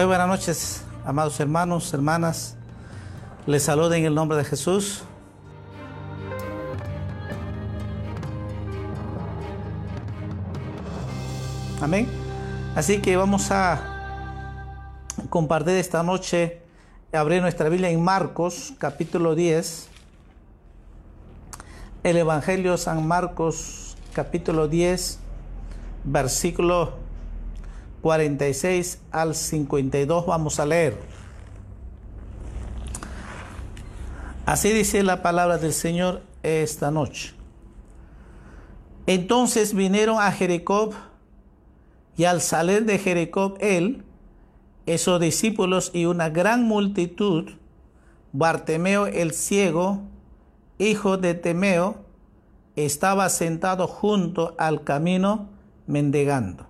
Muy buenas noches, amados hermanos, hermanas. Les saludo en el nombre de Jesús. Amén. Así que vamos a compartir esta noche, abrir nuestra Biblia en Marcos, capítulo 10. El Evangelio San Marcos, capítulo 10, versículo 46 al 52 vamos a leer. Así dice la palabra del Señor esta noche. Entonces vinieron a Jericó y al salir de Jericó él, esos discípulos y una gran multitud, Bartemeo el ciego, hijo de Temeo, estaba sentado junto al camino mendigando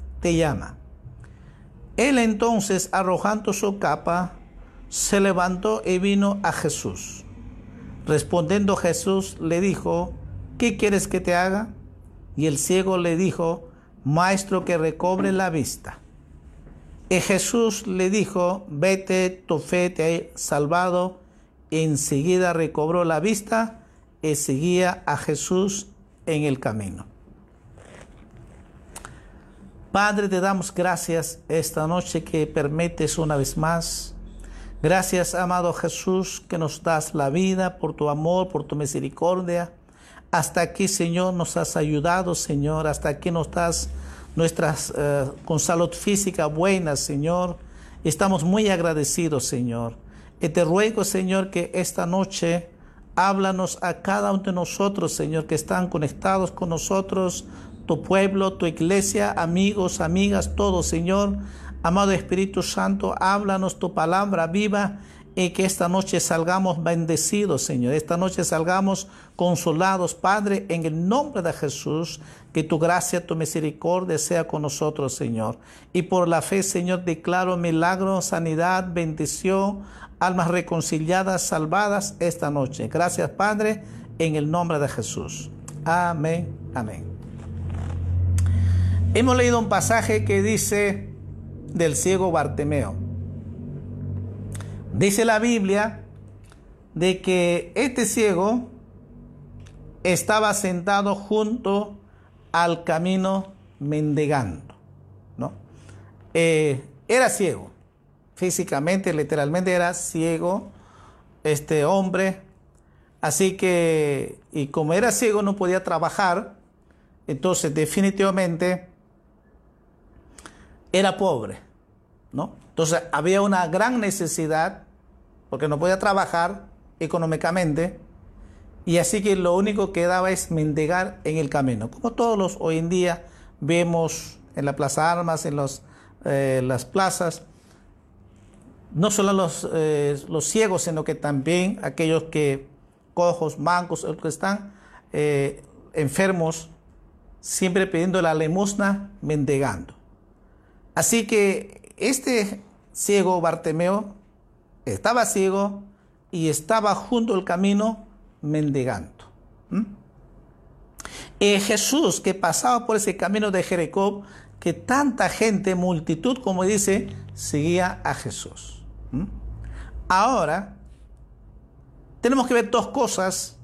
te llama. Él entonces, arrojando su capa, se levantó y vino a Jesús. Respondiendo Jesús le dijo, ¿qué quieres que te haga? Y el ciego le dijo, Maestro, que recobre la vista. Y Jesús le dijo, vete, tu fe te ha salvado. enseguida recobró la vista y seguía a Jesús en el camino. Padre, te damos gracias esta noche que permites una vez más. Gracias, amado Jesús, que nos das la vida por tu amor, por tu misericordia. Hasta aquí, Señor, nos has ayudado, Señor. Hasta aquí nos das nuestras eh, con salud física buena, Señor. Estamos muy agradecidos, Señor. Y te ruego, Señor, que esta noche háblanos a cada uno de nosotros, Señor, que están conectados con nosotros tu pueblo, tu iglesia, amigos, amigas, todo, Señor. Amado Espíritu Santo, háblanos tu palabra viva y que esta noche salgamos bendecidos, Señor. Esta noche salgamos consolados, Padre, en el nombre de Jesús. Que tu gracia, tu misericordia sea con nosotros, Señor. Y por la fe, Señor, declaro milagro, sanidad, bendición, almas reconciliadas, salvadas esta noche. Gracias, Padre, en el nombre de Jesús. Amén. Amén. Hemos leído un pasaje que dice del ciego Bartemeo. Dice la Biblia de que este ciego estaba sentado junto al camino mendigando. ¿no? Eh, era ciego, físicamente, literalmente era ciego este hombre. Así que, y como era ciego no podía trabajar, entonces definitivamente era pobre, ¿no? Entonces había una gran necesidad porque no podía trabajar económicamente y así que lo único que daba es mendigar en el camino, como todos los hoy en día vemos en la Plaza Armas, en eh, las plazas, no solo los, eh, los ciegos, sino que también aquellos que cojos, mancos, que están eh, enfermos, siempre pidiendo la limosna, mendigando. Así que este ciego Bartemeo estaba ciego y estaba junto al camino mendigando. Y Jesús que pasaba por ese camino de Jericó, que tanta gente, multitud, como dice, seguía a Jesús. Ahora, tenemos que ver dos cosas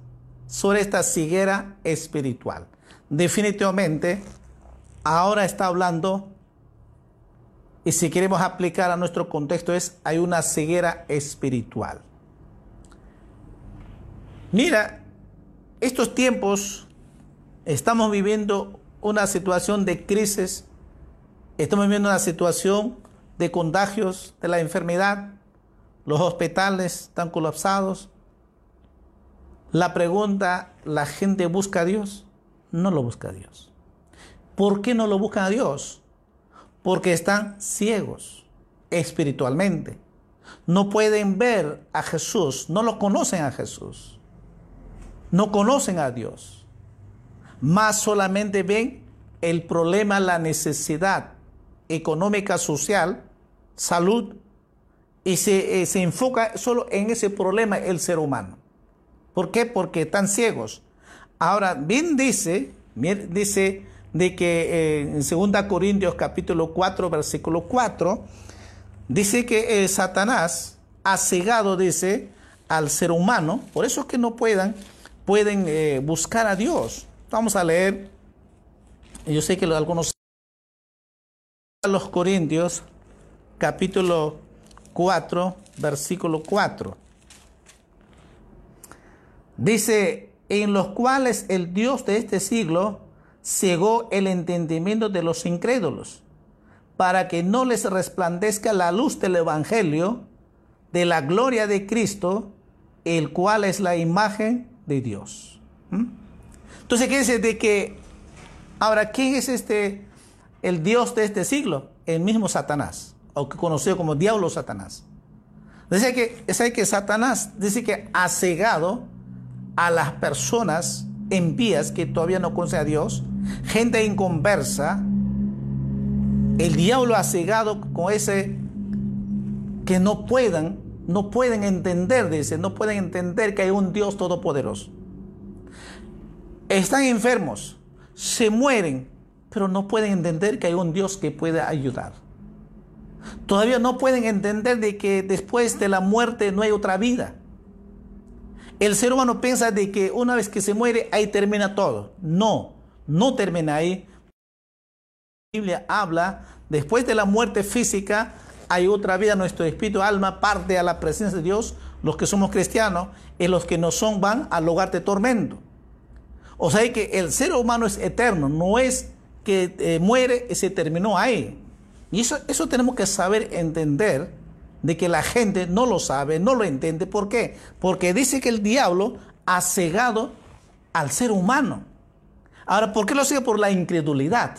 sobre esta ceguera espiritual. Definitivamente, ahora está hablando y si queremos aplicar a nuestro contexto es, hay una ceguera espiritual. Mira, estos tiempos estamos viviendo una situación de crisis, estamos viviendo una situación de contagios de la enfermedad, los hospitales están colapsados. La pregunta, ¿la gente busca a Dios? No lo busca a Dios. ¿Por qué no lo buscan a Dios? Porque están ciegos. espiritualmente. No pueden ver a Jesús, no lo conocen a Jesús. No conocen a Dios. Más solamente ven el problema, la necesidad económica, social, salud, y se, eh, se enfoca solo en ese problema el ser humano. ¿Por qué? Porque están ciegos. Ahora, bien dice, dice de que eh, en 2 Corintios capítulo 4, versículo 4, dice que eh, Satanás ha cegado, dice, al ser humano, por eso es que no puedan, pueden eh, buscar a Dios. Vamos a leer, yo sé que algunos los Corintios capítulo 4, versículo 4. Dice, en los cuales el Dios de este siglo cegó el entendimiento de los incrédulos, para que no les resplandezca la luz del Evangelio de la gloria de Cristo, el cual es la imagen de Dios. ¿Mm? Entonces, ¿qué dice? De que, ahora, ¿quién es este, el Dios de este siglo? El mismo Satanás, o que conocido como diablo Satanás. Dice que, dice que Satanás dice que ha cegado a las personas envías que todavía no conocen a Dios, gente inconversa, el diablo ha cegado con ese que no puedan, no pueden entender, dice, no pueden entender que hay un Dios todopoderoso. Están enfermos, se mueren, pero no pueden entender que hay un Dios que puede ayudar. Todavía no pueden entender de que después de la muerte no hay otra vida. El ser humano piensa de que una vez que se muere, ahí termina todo. No, no termina ahí. La Biblia habla, después de la muerte física, hay otra vida, nuestro espíritu, alma, parte a la presencia de Dios. Los que somos cristianos y los que no son van al lugar de tormento. O sea que el ser humano es eterno, no es que eh, muere y se terminó ahí. Y eso, eso tenemos que saber entender de que la gente no lo sabe, no lo entiende. ¿Por qué? Porque dice que el diablo ha cegado al ser humano. Ahora, ¿por qué lo sigue? Por la incredulidad.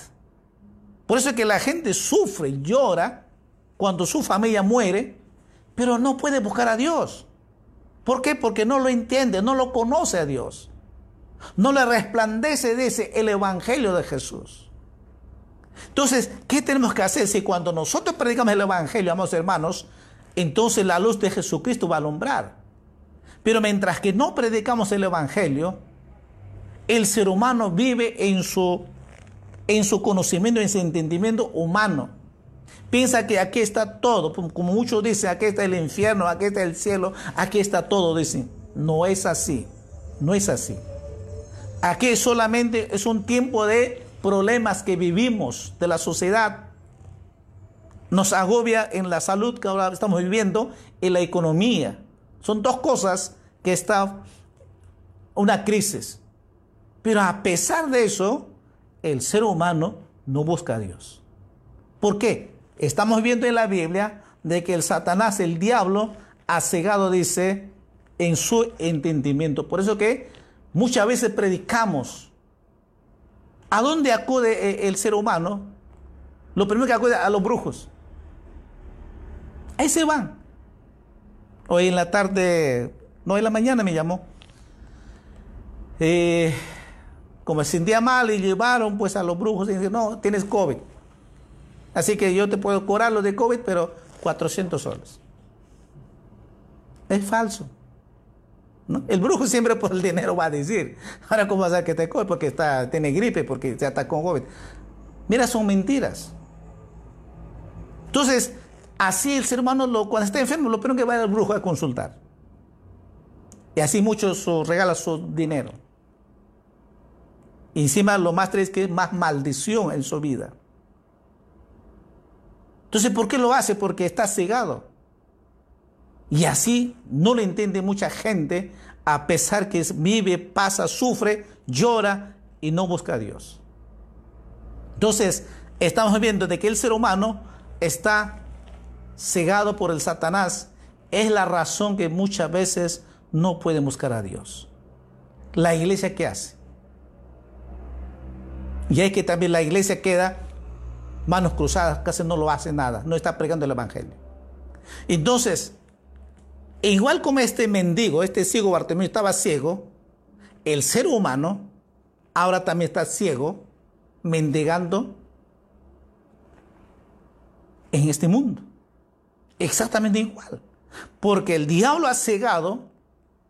Por eso es que la gente sufre, llora cuando su familia muere, pero no puede buscar a Dios. ¿Por qué? Porque no lo entiende, no lo conoce a Dios. No le resplandece de ese el Evangelio de Jesús. Entonces, ¿qué tenemos que hacer si cuando nosotros predicamos el Evangelio, amados hermanos, entonces la luz de Jesucristo va a alumbrar. Pero mientras que no predicamos el Evangelio, el ser humano vive en su, en su conocimiento, en su entendimiento humano. Piensa que aquí está todo, como muchos dicen, aquí está el infierno, aquí está el cielo, aquí está todo, dicen. No es así, no es así. Aquí solamente es un tiempo de problemas que vivimos de la sociedad, nos agobia en la salud que ahora estamos viviendo y la economía. Son dos cosas que está una crisis. Pero a pesar de eso, el ser humano no busca a Dios. ¿Por qué? Estamos viendo en la Biblia de que el Satanás, el diablo, ha cegado, dice, en su entendimiento. Por eso que muchas veces predicamos. ¿A dónde acude eh, el ser humano? Lo primero que acude a los brujos. Ahí se van. Hoy en la tarde, no en la mañana me llamó. Eh, como se sentía mal y llevaron pues a los brujos y dijeron, no, tienes COVID. Así que yo te puedo cobrar lo de COVID, pero 400 soles. Es falso. El brujo siempre por el dinero va a decir, ahora cómo vas a que te COVID porque está, tiene gripe, porque se con COVID. Mira, son mentiras. Entonces, Así el ser humano cuando está enfermo, lo primero que va al brujo a consultar. Y así muchos regalan su dinero. Y encima lo más triste es que es más maldición en su vida. Entonces, ¿por qué lo hace? Porque está cegado. Y así no lo entiende mucha gente, a pesar que vive, pasa, sufre, llora y no busca a Dios. Entonces, estamos viendo de que el ser humano está cegado por el Satanás, es la razón que muchas veces no puede buscar a Dios. La iglesia qué hace? Y es que también la iglesia queda manos cruzadas, casi no lo hace nada, no está pregando el Evangelio. Entonces, igual como este mendigo, este ciego Bartimeo estaba ciego, el ser humano ahora también está ciego, mendigando en este mundo. Exactamente igual. Porque el diablo ha cegado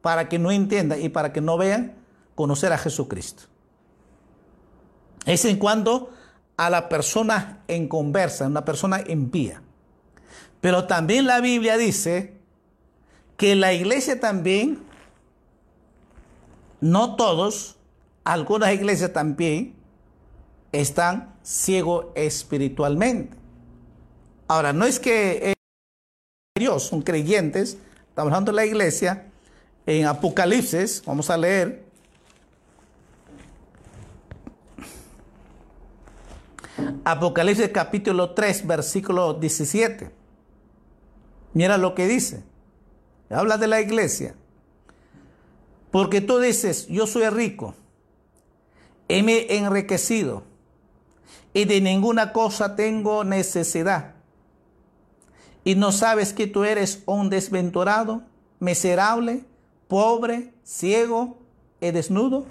para que no entiendan y para que no vean conocer a Jesucristo. Es en cuanto a la persona en conversa, una persona impía. Pero también la Biblia dice que la iglesia también, no todos, algunas iglesias también están ciegos espiritualmente. Ahora, no es que Dios son creyentes, estamos hablando de la iglesia, en Apocalipsis, vamos a leer. Apocalipsis capítulo 3, versículo 17. Mira lo que dice. Habla de la iglesia. Porque tú dices, yo soy rico, heme enriquecido y de ninguna cosa tengo necesidad. Y no sabes que tú eres un desventurado, miserable, pobre, ciego y desnudo?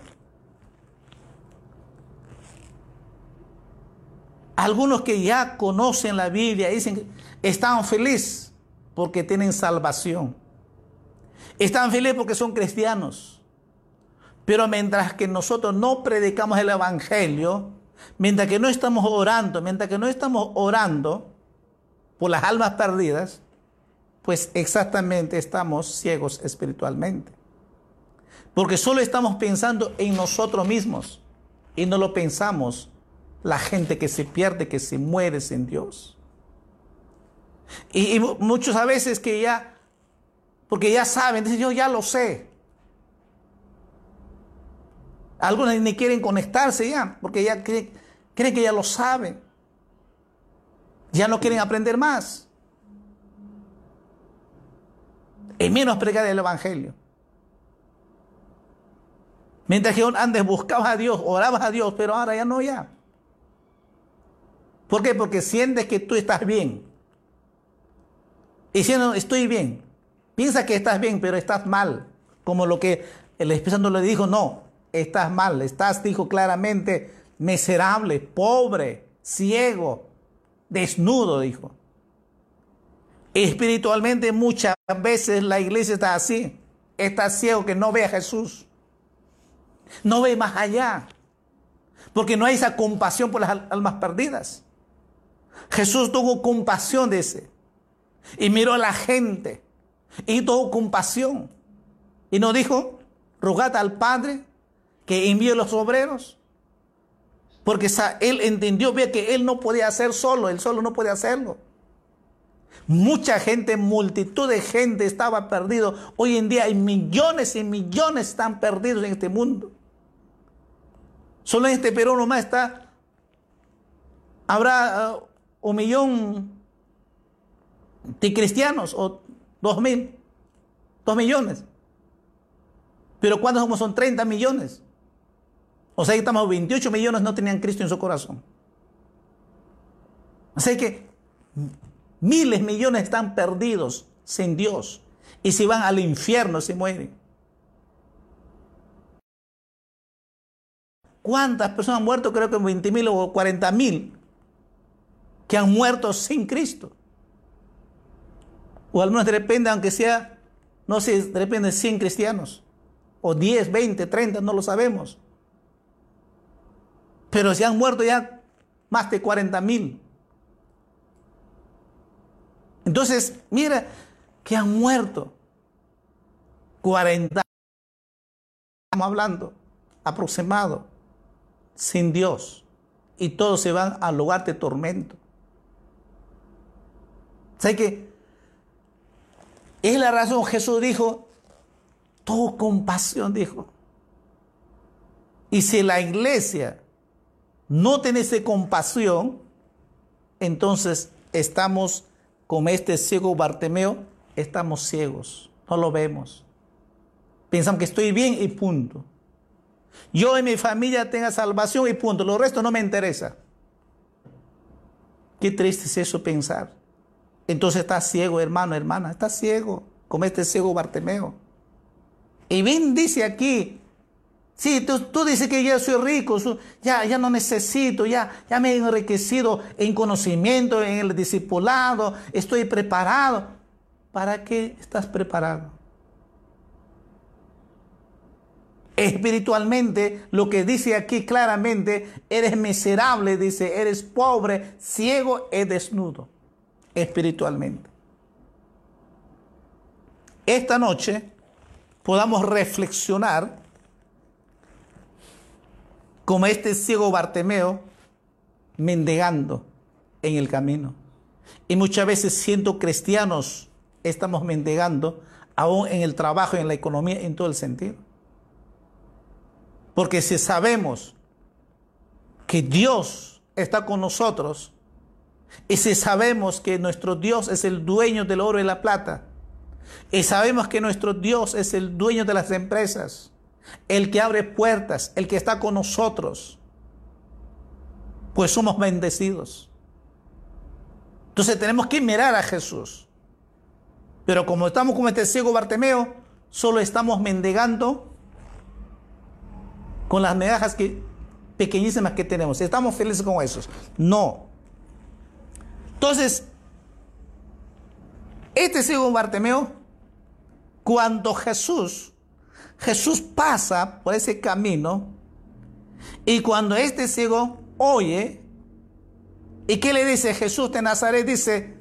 Algunos que ya conocen la Biblia dicen que están felices porque tienen salvación. Están felices porque son cristianos. Pero mientras que nosotros no predicamos el Evangelio, mientras que no estamos orando, mientras que no estamos orando por las almas perdidas, pues exactamente estamos ciegos espiritualmente. Porque solo estamos pensando en nosotros mismos y no lo pensamos la gente que se pierde, que se muere sin Dios. Y, muchos a veces que ya, porque ya saben, dicen, yo ya lo sé. Algunos ni quieren conectarse ya, porque ya creen, creen que ya lo saben. Ya no quieren aprender más y menos predicar el Evangelio. Mientras que antes buscabas a Dios, orabas a Dios, pero ahora ya no ya. ¿Por qué? Porque sientes que tú estás bien. Y diciendo, estoy bien. Piensa que estás bien, pero estás mal. Como lo que el Espíritu Santo le dijo, no, estás mal. Estás, dijo claramente, miserable, pobre, ciego, desnudo, dijo. Espiritualmente muchas veces la iglesia está así. Está ciego que no ve a Jesús. No ve más allá. Porque no hay esa compasión por las almas perdidas. Jesús tuvo compasión de ese. Y miró a la gente. Y tuvo compasión. Y nos dijo, rogad al Padre que envíe los obreros. Porque él entendió bien que él no podía hacer solo. Él solo no podía hacerlo. Mucha gente, multitud de gente estaba perdido. Hoy en día hay millones y millones están perdidos en este mundo. Solo en este Perú nomás está, habrá uh, un millón de cristianos o dos mil, dos millones. Pero ¿cuántos somos? Son 30 millones. O sea, que estamos 28 millones no tenían Cristo en su corazón. O sea que Miles, millones están perdidos sin Dios. Y si van al infierno, se mueren. ¿Cuántas personas han muerto? Creo que 20 mil o 40 mil que han muerto sin Cristo. O al menos de repente, aunque sea, no sé, de repente 100 cristianos. O 10, 20, 30, no lo sabemos. Pero se han muerto ya más de 40 mil. Entonces, mira que han muerto 40 estamos hablando, aproximado, sin Dios. Y todos se van al lugar de tormento. ¿Sabes qué? Es la razón, Jesús dijo, todo compasión, dijo. Y si la iglesia no tiene esa compasión, entonces estamos como este ciego Bartemeo, estamos ciegos, no lo vemos. Pensamos que estoy bien y punto. Yo y mi familia tenga salvación y punto. Lo resto no me interesa. Qué triste es eso pensar. Entonces estás ciego, hermano, hermana, estás ciego, como este ciego Bartimeo. Y bien dice aquí, sí, tú, dices que ya soy rico, ya, ya no necesito, ya, ya me he enriquecido en conocimiento, en el discipulado, estoy preparado. ¿Para qué estás preparado? Espiritualmente, lo que dice aquí claramente, eres miserable, dice, eres pobre, ciego y desnudo, espiritualmente. Esta noche podamos reflexionar como este ciego Bartemeo mendigando en el camino. Y muchas veces siendo cristianos estamos mendigando aún en el trabajo, en la economía, en todo el sentido. Porque si sabemos que Dios está con nosotros, y si sabemos que nuestro Dios es el dueño del oro y la plata, y sabemos que nuestro Dios es el dueño de las empresas, el que abre puertas, el que está con nosotros, pues somos bendecidos. Entonces tenemos que mirar a Jesús. Pero como estamos como este ciego Bartemeo, solo estamos mendigando con las migajas que, pequeñísimas que tenemos. Estamos felices con esos. No. Entonces, este ciego Bartimeo, cuando Jesús, Jesús pasa por ese camino, y cuando este ciego oye, ¿y qué le dice Jesús de Nazaret? Dice,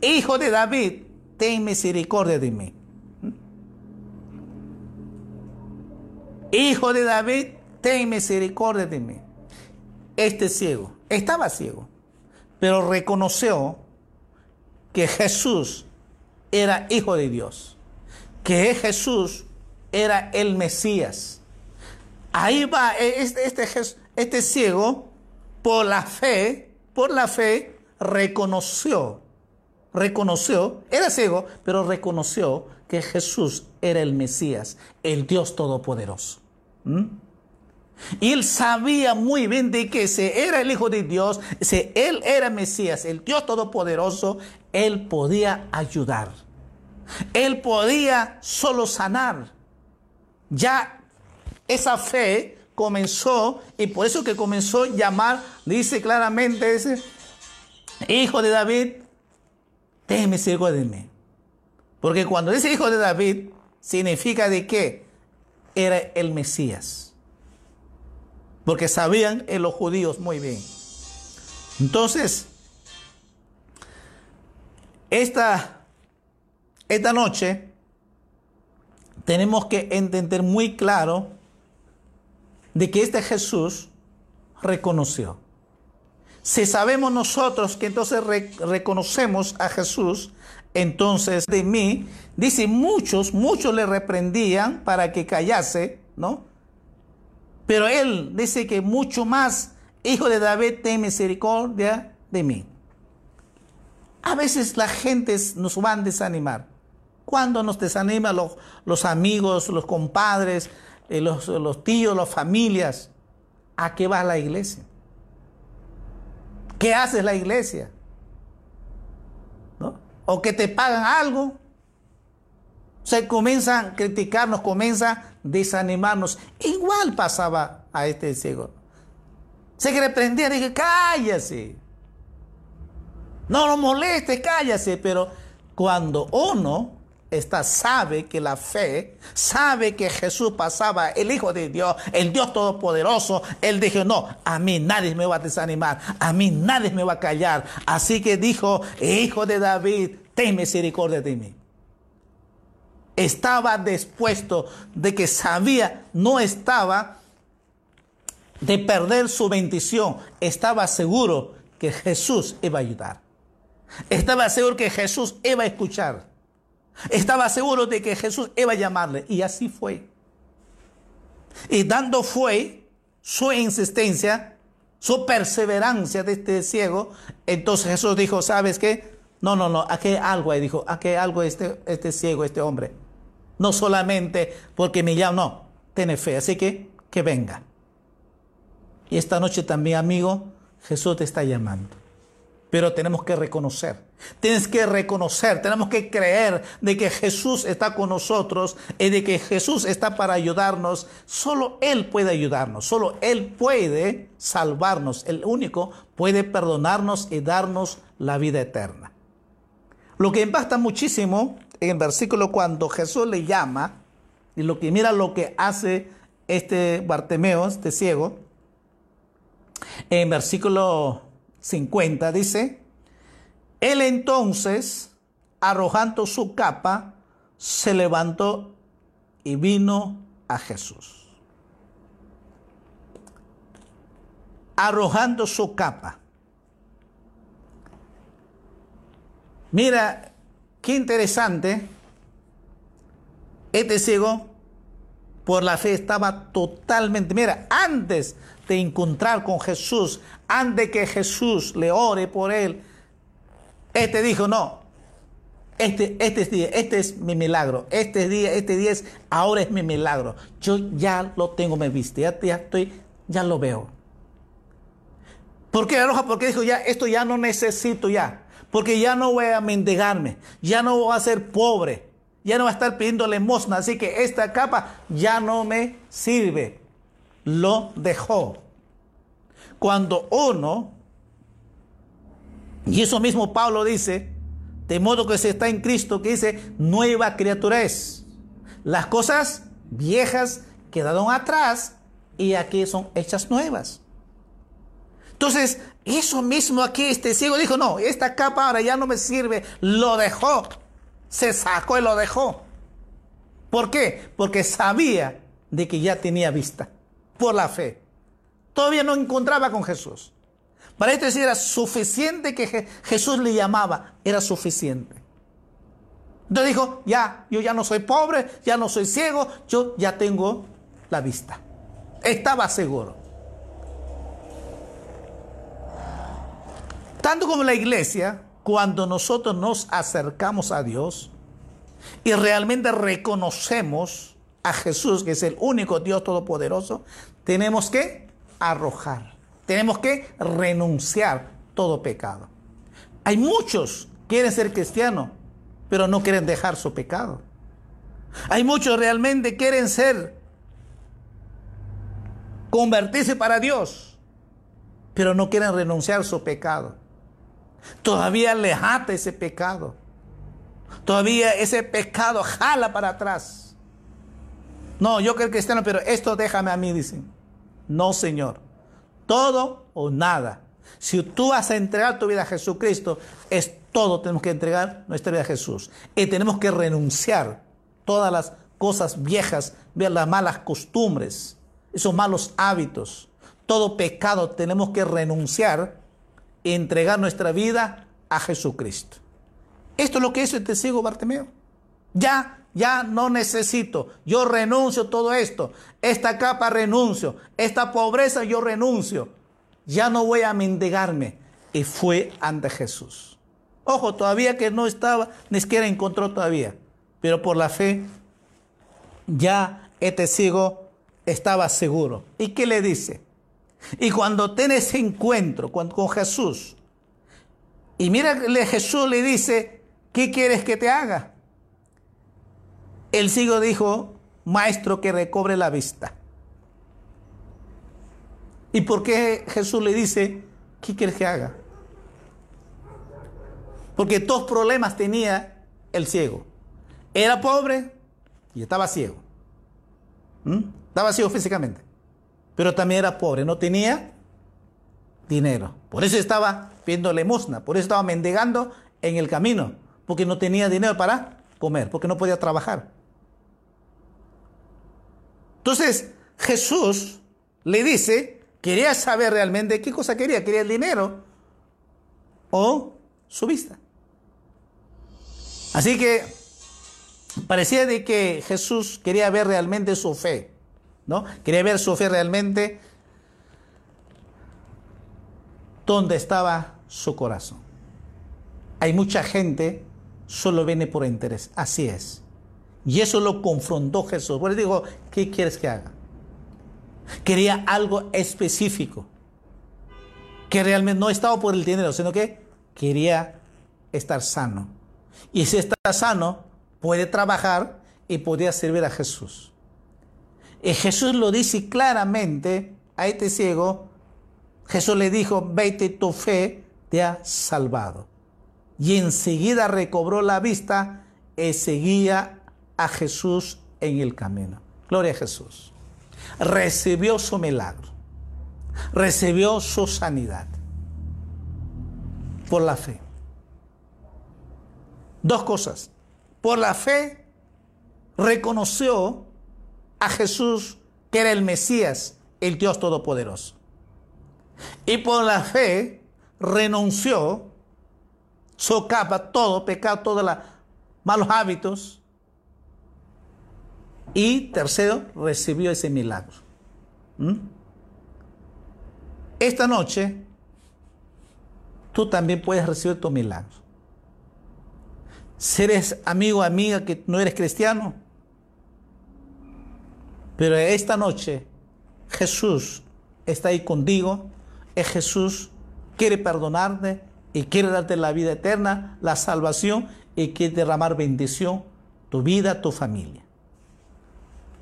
Hijo de David, ten misericordia de mí. Hijo de David, ten misericordia de mí. Este ciego, estaba ciego, pero reconoció que Jesús era hijo de Dios, que Jesús era el Mesías. Ahí va e, este, este, este ciego, por la fe, por la fe, reconoció, reconoció, era ciego, pero reconoció que Jesús era el Mesías, el Dios Todopoderoso. ¿Mm? Y él sabía muy bien de que si era el Hijo de Dios, si él era Mesías, el Dios Todopoderoso, él podía ayudar. Él podía solo sanar. Ya esa fe comenzó, y por eso que comenzó a llamar, dice claramente ese, Hijo de David, ten misericordia de mí. Porque cuando dice Hijo de David, significa de que era el Mesías porque sabían en los judíos muy bien. Entonces, esta, esta noche tenemos que entender muy claro de que este Jesús reconoció. Si sabemos nosotros que entonces reconocemos a Jesús, entonces de mí, dice muchos, muchos le reprendían para que callase, ¿no? Pero él dice que mucho más, hijo de David, ten misericordia de mí. A veces la gente nos va a desanimar. Cuando nos desaniman los, amigos, los compadres, eh, los, los tíos, las familias, ¿a qué va la iglesia? ¿Qué hace la iglesia? ¿No? O que te pagan algo. Se comienzan a criticarnos, comienzan desanimarnos. Igual pasaba a este ciego. Se reprendía, dije, cállase. No lo moleste, cállase. Pero cuando uno está, sabe que la fe, sabe que Jesús pasaba, el Hijo de Dios, el Dios Todopoderoso, él dijo, no, a mí nadie me va a desanimar, a mí nadie me va a callar. Así que dijo, Hijo de David, ten misericordia de mí estaba dispuesto, de que sabía, no estaba de perder su bendición, estaba seguro que Jesús iba a ayudar. Estaba seguro que Jesús iba a escuchar. Estaba seguro de que Jesús iba a llamarle. Y así fue. Y dando fue su insistencia, su perseverancia de este ciego, entonces Jesús dijo, ¿sabes qué? No, no, no, aquí hay algo ahí, dijo, aquí hay algo este, este ciego, este hombre. No solamente porque me llama, no, tiene fe, así que que venga. Y esta noche también, amigo, Jesús te está llamando. Pero tenemos que reconocer. Tienes que reconocer, tenemos que creer de que Jesús está con nosotros y de que Jesús está para ayudarnos. Solo Él puede ayudarnos, solo Él puede salvarnos. El único puede perdonarnos y darnos la vida eterna. Lo que impacta muchísimo en el versículo cuando Jesús le llama, y lo que mira lo que hace este Bartemeo, este ciego, en versículo 50 dice, él entonces, arrojando su capa, se levantó y vino a Jesús. Arrojando su capa. Mira, qué interesante. Este ciego, por la fe, estaba totalmente, mira, antes de encontrar con Jesús, antes que Jesús le ore por él, este dijo, no, este, este, es día, este es mi milagro, este día, este día es, ahora es mi milagro. Yo ya lo tengo me viste, ya, estoy, ya lo veo. ¿Por qué roja? Porque dijo, ya, esto ya no necesito ya. Porque ya no voy a mendigarme, ya no voy a ser pobre, ya no voy a estar pidiendo limosna, así que esta capa ya no me sirve lo dejó. Cuando uno, y eso mismo Pablo dice, de modo que se está en Cristo, que dice, nueva criatura es. Las cosas viejas quedaron atrás y aquí son hechas nuevas. Entonces, eso mismo aquí este ciego dijo, no, esta capa ahora ya no me sirve, lo dejó, se sacó y lo dejó. ¿Por qué? Porque sabía de que ya tenía vista por la fe. Todavía no encontraba con Jesús. Para esto era suficiente que Jesús le llamaba, era suficiente. Entonces dijo, ya, yo ya no soy pobre, ya no soy ciego, yo ya tengo la vista. Estaba seguro. Tanto como la iglesia, cuando nosotros nos acercamos a Dios y realmente reconocemos a Jesús, que es el único Dios todopoderoso, tenemos que arrojar, tenemos que renunciar todo pecado. Hay muchos que quieren ser cristianos, pero no quieren dejar su pecado. Hay muchos realmente quieren ser, convertirse para Dios, pero no quieren renunciar su pecado. Todavía le ata ese pecado. Todavía ese pecado jala para atrás. No, yo creo cristiano, pero esto déjame a mí, dicen. No, Señor. Todo o nada. Si tú vas a entregar tu vida a Jesucristo, es todo. Tenemos que entregar nuestra vida a Jesús. Y tenemos que renunciar todas las cosas viejas, las malas costumbres, esos malos hábitos, todo pecado. Tenemos que renunciar entregar nuestra vida a Jesucristo. Esto es lo que hizo el testigo Bartimeo. Ya ya no necesito, yo renuncio todo esto, esta capa renuncio, esta pobreza yo renuncio, ya no voy a mendigarme. Y fue ante Jesús. Ojo, todavía que no estaba, ni siquiera encontró todavía, pero por la fe ya este ciego estaba seguro. ¿Y qué le dice? Y cuando tiene ese encuentro con, Jesús, y mira, Jesús le dice, ¿qué quieres que te haga? El ciego dijo, maestro, que recobre la vista. ¿Y por qué Jesús le dice, qué quieres que haga? Porque dos problemas tenía el ciego. Era pobre y estaba ciego. ¿Mm? Estaba ciego físicamente. Pero también era pobre, no tenía dinero. Por eso estaba pidiendo limosna, por eso estaba mendigando en el camino, porque no tenía dinero para comer, porque no podía trabajar. Entonces Jesús le dice, quería saber realmente qué cosa quería, quería el dinero o su vista. Así que parecía de que Jesús quería ver realmente su fe, ¿no? Quería ver su fe realmente dónde estaba su corazón. Hay mucha gente solo viene por interés, así es. Y eso lo confrontó Jesús. Por eso dijo, ¿qué quieres que haga? Quería algo específico. Que realmente no estaba por el dinero, sino que quería estar sano. Y si está sano, puede trabajar y podría servir a Jesús. Y Jesús lo dice claramente a este ciego. Jesús le dijo, vete, tu fe te ha salvado. Y enseguida recobró la vista y seguía a Jesús en el camino. Gloria a Jesús. Recibió su milagro. Recibió su sanidad. Por la fe. Dos cosas. Por la fe reconoció a Jesús que era el Mesías, el Dios Todopoderoso. Y por la fe renunció, socapa todo pecado, todos los malos hábitos. Y tercero, recibió ese milagro. ¿Mm? Esta noche, tú también puedes recibir tu milagro. Si eres amigo amiga que no eres cristiano, pero esta noche Jesús está ahí contigo, es Jesús, quiere perdonarte y quiere darte la vida eterna, la salvación y quiere derramar bendición tu vida, tu familia.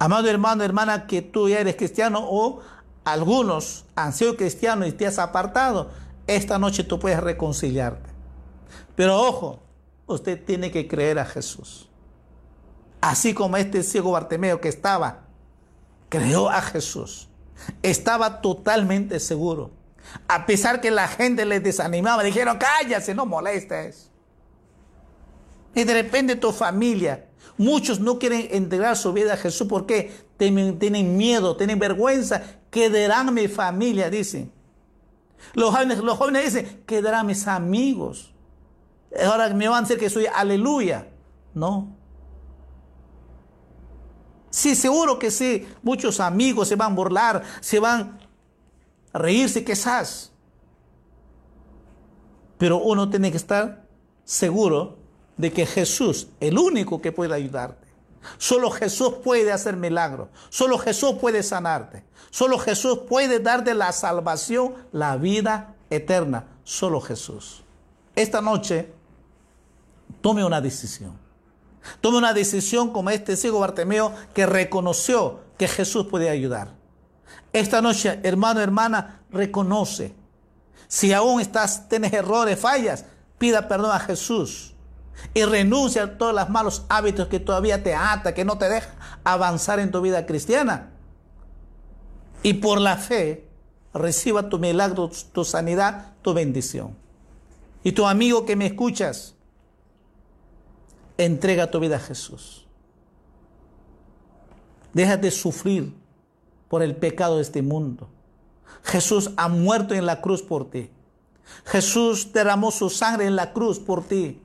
Amado hermano, hermana, que tú ya eres cristiano o algunos han sido cristianos y te has apartado, esta noche tú puedes reconciliarte. Pero ojo, usted tiene que creer a Jesús. Así como este ciego Bartemeo que estaba, creó a Jesús. Estaba totalmente seguro. A pesar que la gente le desanimaba, dijeron, cállate, no molestes. Y de repente tu familia, muchos no quieren entregar su vida a Jesús porque tienen miedo, tienen vergüenza. Quedarán mi familia, dicen. Los jóvenes, los jóvenes dicen, quedarán mis amigos. Ahora me van a decir que soy aleluya. No. Sí, seguro que sí. Muchos amigos se van a burlar, se van a reírse quizás. Pero uno tiene que estar seguro de que Jesús, el único que puede ayudarte. Solo Jesús puede hacer milagros. Solo Jesús puede sanarte. Solo Jesús puede darte la salvación, la vida eterna. Solo Jesús. Esta noche tome una decisión. Tome una decisión como este ciego Bartemeo que reconoció que Jesús puede ayudar. Esta noche, hermano, hermana, reconoce. Si aún estás, tienes errores, fallas, pida perdón a Jesús y renuncia a todos los malos hábitos que todavía te ata, que no te deja avanzar en tu vida cristiana. Y por la fe, reciba tu milagro, tu sanidad, tu bendición. Y tu amigo que me escuchas, Entrega tu vida a Jesús. Déjate sufrir por el pecado de este mundo. Jesús ha muerto en la cruz por ti. Jesús derramó su sangre en la cruz por ti.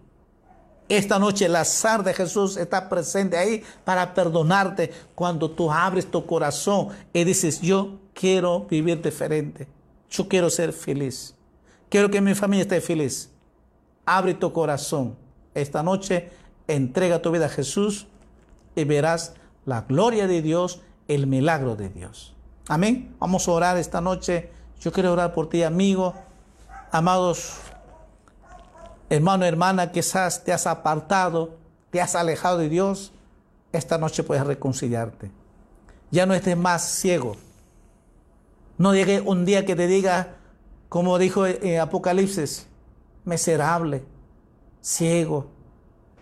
Esta noche la sangre de Jesús está presente ahí para perdonarte cuando tú abres tu corazón y dices, yo quiero vivir diferente. Yo quiero ser feliz. Quiero que mi familia esté feliz. Abre tu corazón. Esta noche entrega tu vida a Jesús y verás la gloria de Dios, el milagro de Dios. Amén. Vamos a orar esta noche. Yo quiero orar por ti, amigo. Amados hermano, hermana, quizás te has apartado, te has alejado de Dios. Esta noche puedes reconciliarte. Ya no estés más ciego. No llegue un día que te diga, como dijo en Apocalipsis, miserable, ciego,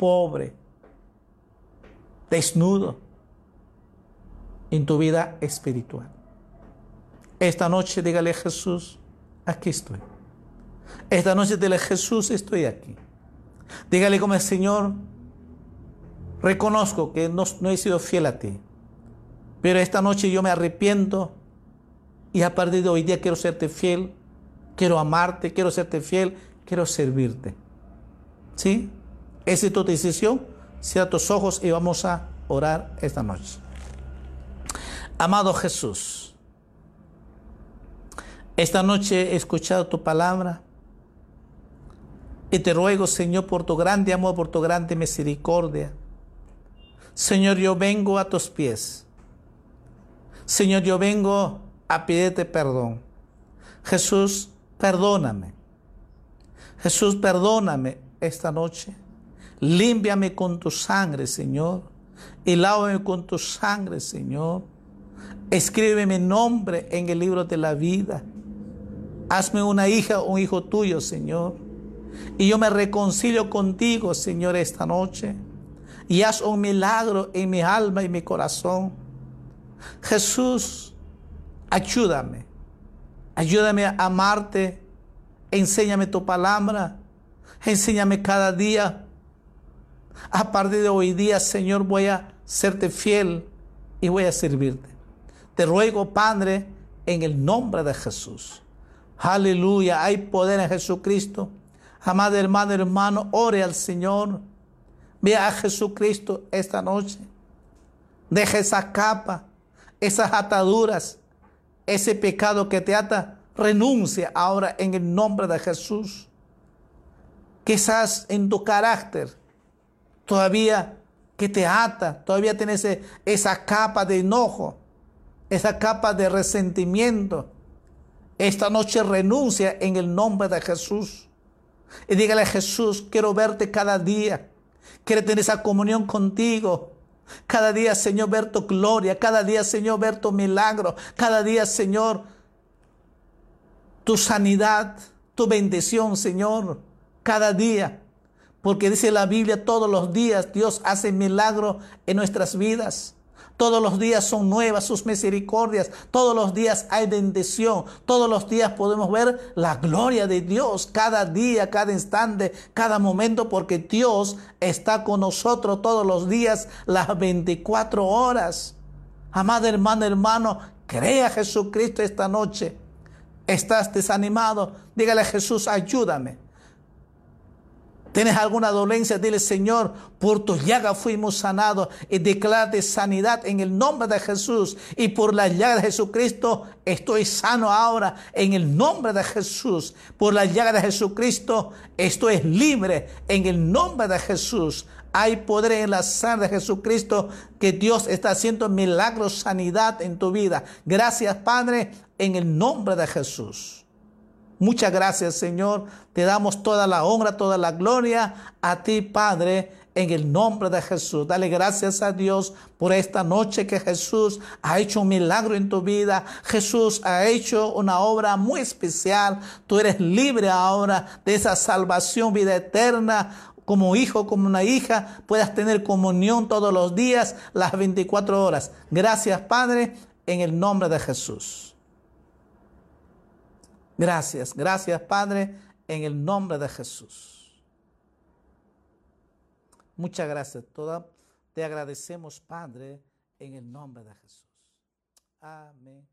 pobre, desnudo en tu vida espiritual. Esta noche dígale a Jesús, aquí estoy. Esta noche dígale Jesús, estoy aquí. Dígale como el Señor, reconozco que no, no he sido fiel a ti, pero esta noche yo me arrepiento y a partir de hoy día quiero serte fiel, quiero amarte, quiero serte fiel, quiero servirte. ¿Sí? Esa es tu decisión. Cierra tus ojos y vamos a orar esta noche. Amado Jesús, esta noche he escuchado tu palabra y te ruego, Señor, por tu grande amor, por tu grande misericordia. Señor, yo vengo a tus pies. Señor, yo vengo a pedirte perdón. Jesús, perdóname. Jesús, perdóname esta noche. Límpiame con tu sangre, Señor. Y lávame con tu sangre, Señor. Escribe mi nombre en el libro de la vida. Hazme una hija o un hijo tuyo, Señor. Y yo me reconcilio contigo, Señor, esta noche. Y haz un milagro en mi alma y mi corazón. Jesús, ayúdame. Ayúdame a amarte. Enséñame tu palabra. Enséñame cada día. A partir de hoy día, Señor, voy a serte fiel y voy a servirte. Te ruego, Padre, en el nombre de Jesús. Aleluya. Hay poder en Jesucristo. Amado hermano, hermano, ore al Señor. Vea a Jesucristo esta noche. Deja esa capa, esas ataduras, ese pecado que te ata. Renuncia ahora en el nombre de Jesús. Quizás en tu carácter todavía que te ata, todavía tienes esa capa de enojo, esa capa de resentimiento. Esta noche renuncia en el nombre de Jesús. Y dígale a Jesús, quiero verte cada día. Quiero tener esa comunión contigo. Cada día, Señor, ver tu gloria. Cada día, Señor, ver tu milagro. Cada día, Señor, tu sanidad, tu bendición, Señor. Cada día. Porque dice la Biblia, todos los días Dios hace milagro en nuestras vidas. Todos los días son nuevas sus misericordias. Todos los días hay bendición. Todos los días podemos ver la gloria de Dios. Cada día, cada instante, cada momento. Porque Dios está con nosotros todos los días, las 24 horas. Amada hermana, hermano, crea a Jesucristo esta noche. Estás desanimado. Dígale a Jesús, ayúdame. ¿Tienes alguna dolencia? Dile, Señor, por tu llaga fuimos sanados y declárate sanidad en el nombre de Jesús. Y por la llaga de Jesucristo estoy sano ahora en el nombre de Jesús. Por la llaga de Jesucristo estoy libre en el nombre de Jesús. Hay poder en la sangre de Jesucristo que Dios está haciendo milagros, sanidad en tu vida. Gracias, Padre, en el nombre de Jesús. Muchas gracias, Señor. Te damos toda la honra, toda la gloria a ti, Padre, en el nombre de Jesús. Dale gracias a Dios por esta noche que Jesús ha hecho un milagro en tu vida. Jesús ha hecho una obra muy especial. Tú eres libre ahora de esa salvación, vida eterna como hijo, como una hija, puedas tener comunión todos los días, las 24 horas. Gracias, Padre, en el nombre de Jesús. Gracias, gracias Padre, en el nombre de Jesús. Muchas gracias. Toda, te agradecemos Padre, en el nombre de Jesús. Amén.